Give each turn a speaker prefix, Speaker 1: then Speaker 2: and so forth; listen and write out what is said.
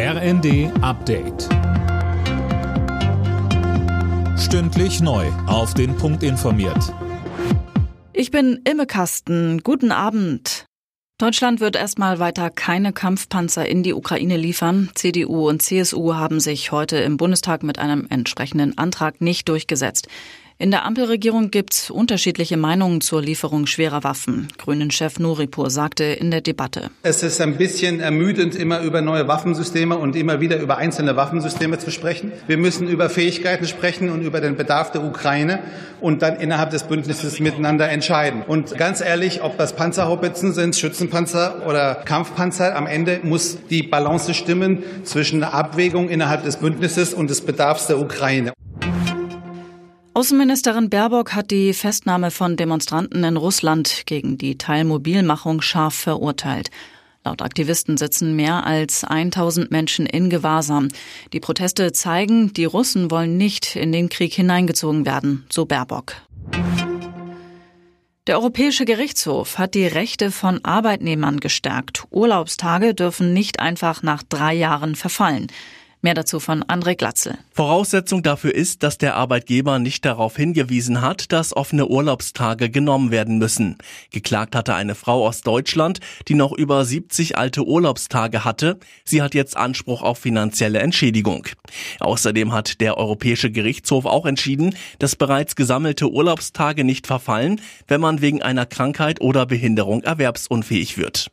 Speaker 1: RND Update. Stündlich neu. Auf den Punkt informiert.
Speaker 2: Ich bin Imme Kasten. Guten Abend. Deutschland wird erstmal weiter keine Kampfpanzer in die Ukraine liefern. CDU und CSU haben sich heute im Bundestag mit einem entsprechenden Antrag nicht durchgesetzt. In der Ampelregierung gibt es unterschiedliche Meinungen zur Lieferung schwerer Waffen. Grünen-Chef Nuripur sagte in der Debatte.
Speaker 3: Es ist ein bisschen ermüdend, immer über neue Waffensysteme und immer wieder über einzelne Waffensysteme zu sprechen. Wir müssen über Fähigkeiten sprechen und über den Bedarf der Ukraine und dann innerhalb des Bündnisses miteinander entscheiden. Und ganz ehrlich, ob das Panzerhaubitzen sind, Schützenpanzer oder Kampfpanzer, am Ende muss die Balance stimmen zwischen der Abwägung innerhalb des Bündnisses und des Bedarfs der Ukraine.
Speaker 2: Außenministerin Baerbock hat die Festnahme von Demonstranten in Russland gegen die Teilmobilmachung scharf verurteilt. Laut Aktivisten sitzen mehr als 1000 Menschen in Gewahrsam. Die Proteste zeigen, die Russen wollen nicht in den Krieg hineingezogen werden, so Baerbock. Der Europäische Gerichtshof hat die Rechte von Arbeitnehmern gestärkt. Urlaubstage dürfen nicht einfach nach drei Jahren verfallen. Mehr dazu von André Glatzel.
Speaker 4: Voraussetzung dafür ist, dass der Arbeitgeber nicht darauf hingewiesen hat, dass offene Urlaubstage genommen werden müssen. Geklagt hatte eine Frau aus Deutschland, die noch über 70 alte Urlaubstage hatte. Sie hat jetzt Anspruch auf finanzielle Entschädigung. Außerdem hat der Europäische Gerichtshof auch entschieden, dass bereits gesammelte Urlaubstage nicht verfallen, wenn man wegen einer Krankheit oder Behinderung erwerbsunfähig wird.